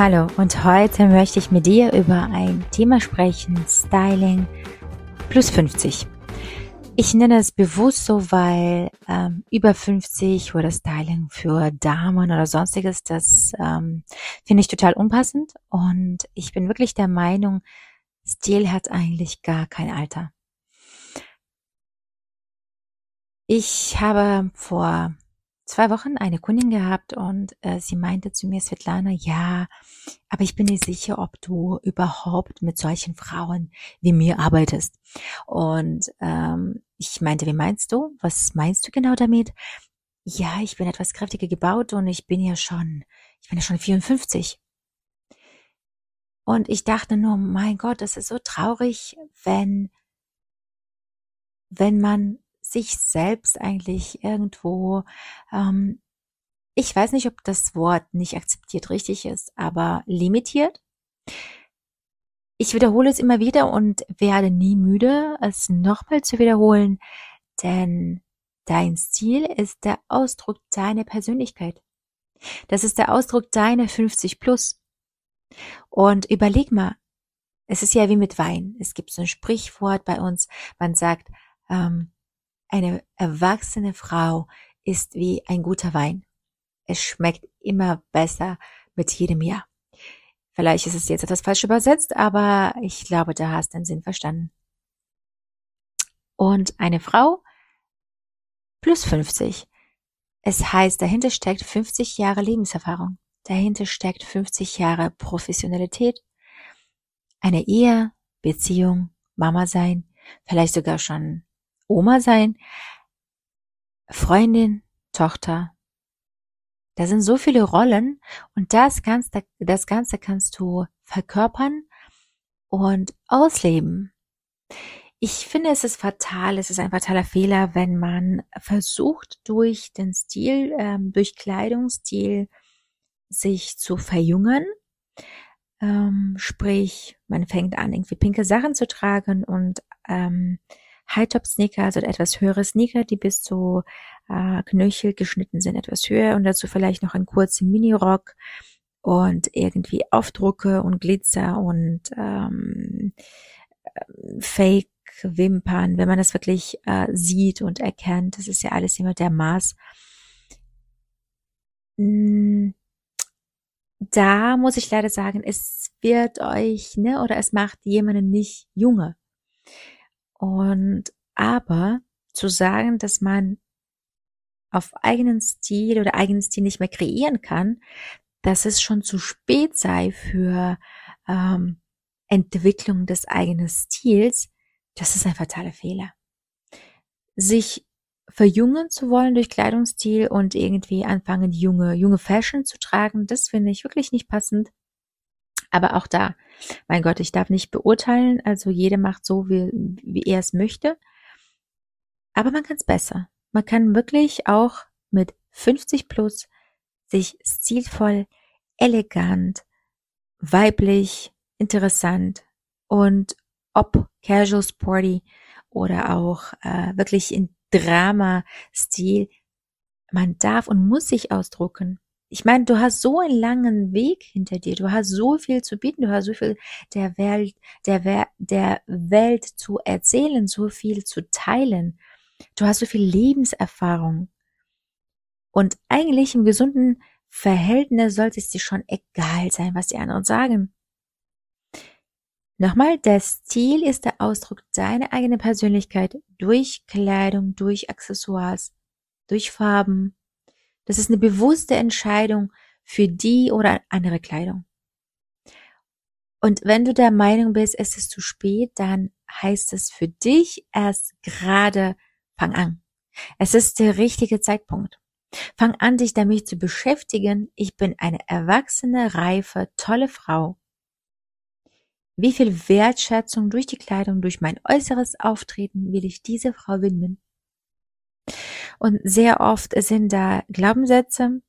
Hallo und heute möchte ich mit dir über ein Thema sprechen, Styling plus 50. Ich nenne es bewusst so, weil ähm, über 50 oder Styling für Damen oder sonstiges, das ähm, finde ich total unpassend und ich bin wirklich der Meinung, Stil hat eigentlich gar kein Alter. Ich habe vor zwei Wochen eine Kundin gehabt und äh, sie meinte zu mir, Svetlana, ja, aber ich bin nicht sicher, ob du überhaupt mit solchen Frauen wie mir arbeitest. Und ähm, ich meinte, wie meinst du? Was meinst du genau damit? Ja, ich bin etwas kräftiger gebaut und ich bin ja schon, ich bin ja schon 54. Und ich dachte nur, mein Gott, das ist so traurig, wenn, wenn man sich selbst eigentlich irgendwo, ähm, ich weiß nicht, ob das Wort nicht akzeptiert richtig ist, aber limitiert. Ich wiederhole es immer wieder und werde nie müde, es nochmal zu wiederholen, denn dein Stil ist der Ausdruck deiner Persönlichkeit. Das ist der Ausdruck deiner 50 plus. Und überleg mal, es ist ja wie mit Wein. Es gibt so ein Sprichwort bei uns, man sagt, ähm, eine erwachsene Frau ist wie ein guter Wein. Es schmeckt immer besser mit jedem Jahr. Vielleicht ist es jetzt etwas falsch übersetzt, aber ich glaube, da hast du den Sinn verstanden. Und eine Frau plus 50. Es heißt, dahinter steckt 50 Jahre Lebenserfahrung. Dahinter steckt 50 Jahre Professionalität, eine Ehe, Beziehung, Mama sein, vielleicht sogar schon Oma sein, Freundin, Tochter. Da sind so viele Rollen und das Ganze, das Ganze kannst du verkörpern und ausleben. Ich finde, es ist fatal, es ist ein fataler Fehler, wenn man versucht, durch den Stil, ähm, durch Kleidungsstil sich zu verjüngen. Ähm, sprich, man fängt an, irgendwie pinke Sachen zu tragen und ähm, High-Top-Sneaker, also etwas höhere Sneaker, die bis zu äh, Knöchel geschnitten sind, etwas höher und dazu vielleicht noch einen kurzen Mini-Rock und irgendwie Aufdrucke und Glitzer und ähm, Fake Wimpern, wenn man das wirklich äh, sieht und erkennt, das ist ja alles immer der Maß. Hm, da muss ich leider sagen, es wird euch, ne, oder es macht jemanden nicht junge. Und aber zu sagen, dass man auf eigenen Stil oder eigenen Stil nicht mehr kreieren kann, dass es schon zu spät sei für ähm, Entwicklung des eigenen Stils, das ist ein fataler Fehler. Sich verjüngen zu wollen durch Kleidungsstil und irgendwie anfangen, junge, junge Fashion zu tragen, das finde ich wirklich nicht passend. Aber auch da, mein Gott, ich darf nicht beurteilen, also jeder macht so, wie, wie er es möchte. Aber man kann es besser. Man kann wirklich auch mit 50 plus sich stilvoll, elegant, weiblich, interessant und ob casual sporty oder auch äh, wirklich in Drama-Stil, man darf und muss sich ausdrucken ich meine, du hast so einen langen Weg hinter dir, du hast so viel zu bieten, du hast so viel der Welt, der, der Welt zu erzählen, so viel zu teilen. Du hast so viel Lebenserfahrung. Und eigentlich im gesunden Verhältnis sollte es dir schon egal sein, was die anderen sagen. Nochmal, der Stil ist der Ausdruck deiner eigenen Persönlichkeit durch Kleidung, durch Accessoires, durch Farben, das ist eine bewusste Entscheidung für die oder andere Kleidung. Und wenn du der Meinung bist, es ist zu spät, dann heißt es für dich erst gerade, fang an. Es ist der richtige Zeitpunkt. Fang an, dich damit zu beschäftigen. Ich bin eine erwachsene, reife, tolle Frau. wie viel Wertschätzung durch die Kleidung, durch mein äußeres Auftreten will ich diese Frau widmen? Und sehr oft sind da Glaubenssätze,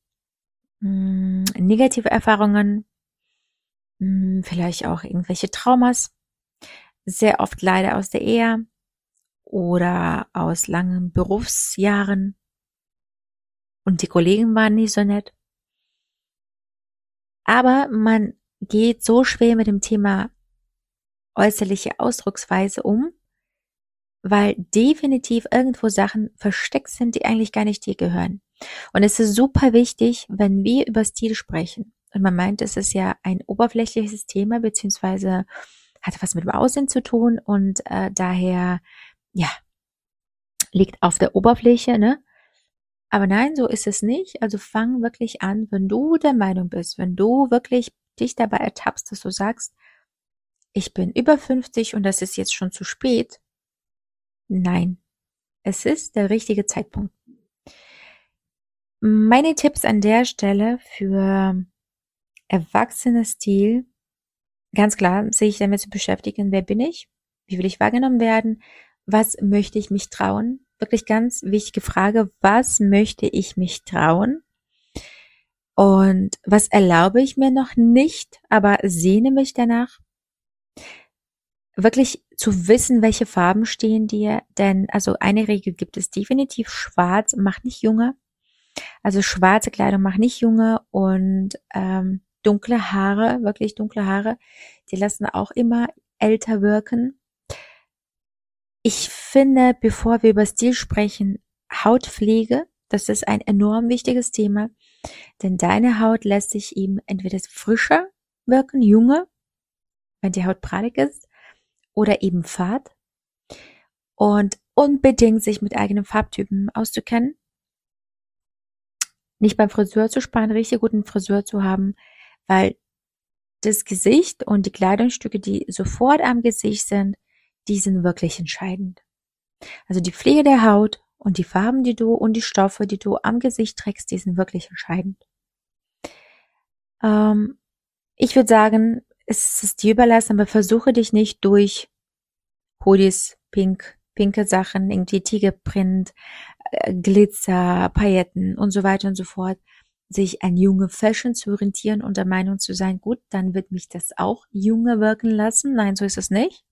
hm, negative Erfahrungen, hm, vielleicht auch irgendwelche Traumas, sehr oft leider aus der Ehe oder aus langen Berufsjahren. Und die Kollegen waren nicht so nett. Aber man geht so schwer mit dem Thema äußerliche Ausdrucksweise um, weil definitiv irgendwo Sachen versteckt sind, die eigentlich gar nicht dir gehören. Und es ist super wichtig, wenn wir über Stil sprechen. Und man meint, es ist ja ein oberflächliches Thema, beziehungsweise hat was mit dem Aussehen zu tun und äh, daher, ja, liegt auf der Oberfläche, ne? Aber nein, so ist es nicht. Also fang wirklich an, wenn du der Meinung bist, wenn du wirklich dich dabei ertappst, dass du sagst, ich bin über 50 und das ist jetzt schon zu spät. Nein, es ist der richtige Zeitpunkt. Meine Tipps an der Stelle für erwachsenes Stil, ganz klar, sich damit zu beschäftigen, wer bin ich? Wie will ich wahrgenommen werden? Was möchte ich mich trauen? Wirklich ganz wichtige Frage, was möchte ich mich trauen? Und was erlaube ich mir noch nicht, aber sehne mich danach? Wirklich zu wissen, welche Farben stehen dir, denn also eine Regel gibt es definitiv, schwarz macht nicht junge. Also schwarze Kleidung macht nicht junge und ähm, dunkle Haare, wirklich dunkle Haare, die lassen auch immer älter wirken. Ich finde, bevor wir über Stil sprechen, Hautpflege, das ist ein enorm wichtiges Thema. Denn deine Haut lässt sich ihm entweder frischer wirken, junge, wenn die Haut prallig ist, oder eben fad. Und unbedingt sich mit eigenen Farbtypen auszukennen. Nicht beim Friseur zu sparen, richtig guten Friseur zu haben, weil das Gesicht und die Kleidungsstücke, die sofort am Gesicht sind, die sind wirklich entscheidend. Also die Pflege der Haut und die Farben, die du und die Stoffe, die du am Gesicht trägst, die sind wirklich entscheidend. Ähm, ich würde sagen, es ist dir überlassen, aber versuche dich nicht durch Hoodies, pink, pinke Sachen, irgendwie Tigerprint, äh, Glitzer, Pailletten und so weiter und so fort, sich an junge Fashion zu orientieren und der Meinung zu sein, gut, dann wird mich das auch junge wirken lassen. Nein, so ist es nicht.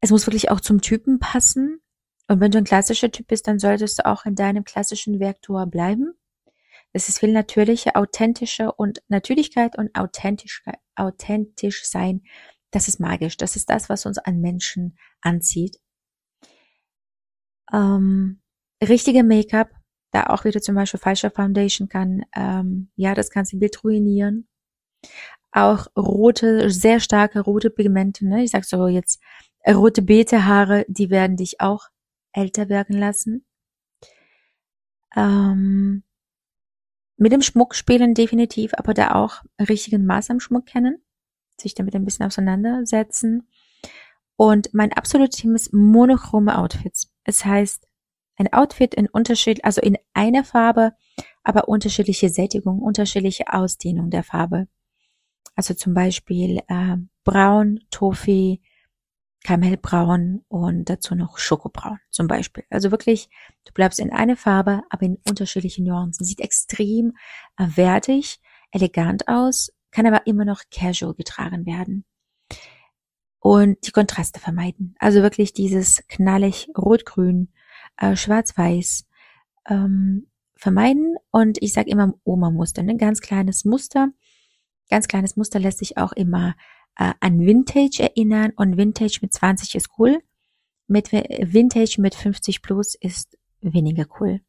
Es muss wirklich auch zum Typen passen. Und wenn du ein klassischer Typ bist, dann solltest du auch in deinem klassischen Vektor bleiben. Es ist viel natürlicher, authentischer und Natürlichkeit und Authentischkeit, authentisch sein. Das ist magisch. Das ist das, was uns an Menschen anzieht. Ähm, richtige Make-up, da auch wieder zum Beispiel falscher Foundation kann, ähm, ja, das ganze Bild ruinieren. Auch rote, sehr starke rote Pigmente, ne? Ich sag so jetzt, rote Beete Haare, die werden dich auch älter werden lassen. Ähm, mit dem Schmuck spielen definitiv, aber da auch richtigen Maß am Schmuck kennen, sich damit ein bisschen auseinandersetzen. Und mein absolutes Thema ist monochrome Outfits. Es heißt, ein Outfit in Unterschied, also in einer Farbe, aber unterschiedliche Sättigung, unterschiedliche Ausdehnung der Farbe. Also zum Beispiel äh, braun, Toffee, Karamellbraun und dazu noch Schokobraun zum Beispiel. Also wirklich, du bleibst in eine Farbe, aber in unterschiedlichen Nuancen. Sieht extrem äh, wertig, elegant aus, kann aber immer noch casual getragen werden. Und die Kontraste vermeiden. Also wirklich dieses knallig rot-grün, äh, schwarz-weiß ähm, vermeiden. Und ich sage immer Oma-Muster, ne? ganz kleines Muster. Ganz kleines Muster lässt sich auch immer äh, an Vintage erinnern und Vintage mit 20 ist cool. Mit Vintage mit 50 plus ist weniger cool.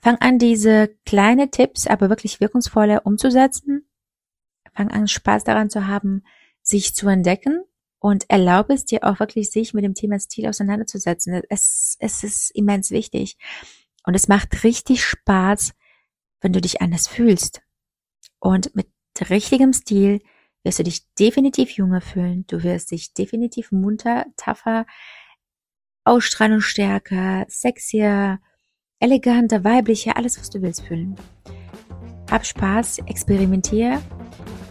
Fang an, diese kleine Tipps, aber wirklich wirkungsvolle umzusetzen. Fang an, Spaß daran zu haben, sich zu entdecken und erlaube es dir auch wirklich, sich mit dem Thema Stil auseinanderzusetzen. Es, es ist immens wichtig. Und es macht richtig Spaß, wenn du dich anders fühlst. Und mit richtigem Stil wirst du dich definitiv jünger fühlen. Du wirst dich definitiv munter, tougher, Ausstrahlung stärker, sexier, eleganter, weiblicher, alles was du willst fühlen. Hab Spaß, experimentier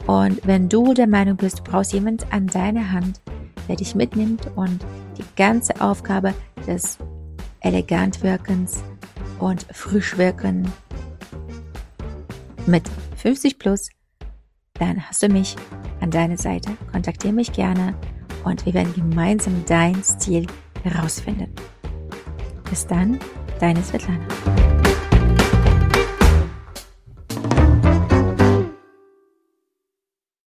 Und wenn du der Meinung bist, du brauchst jemand an deiner Hand, der dich mitnimmt und die ganze Aufgabe des elegant Wirkens und frisch wirken mit 50 plus, dann hast du mich an deiner Seite. Kontaktiere mich gerne und wir werden gemeinsam dein Stil herausfinden. Bis dann, deine Svetlana.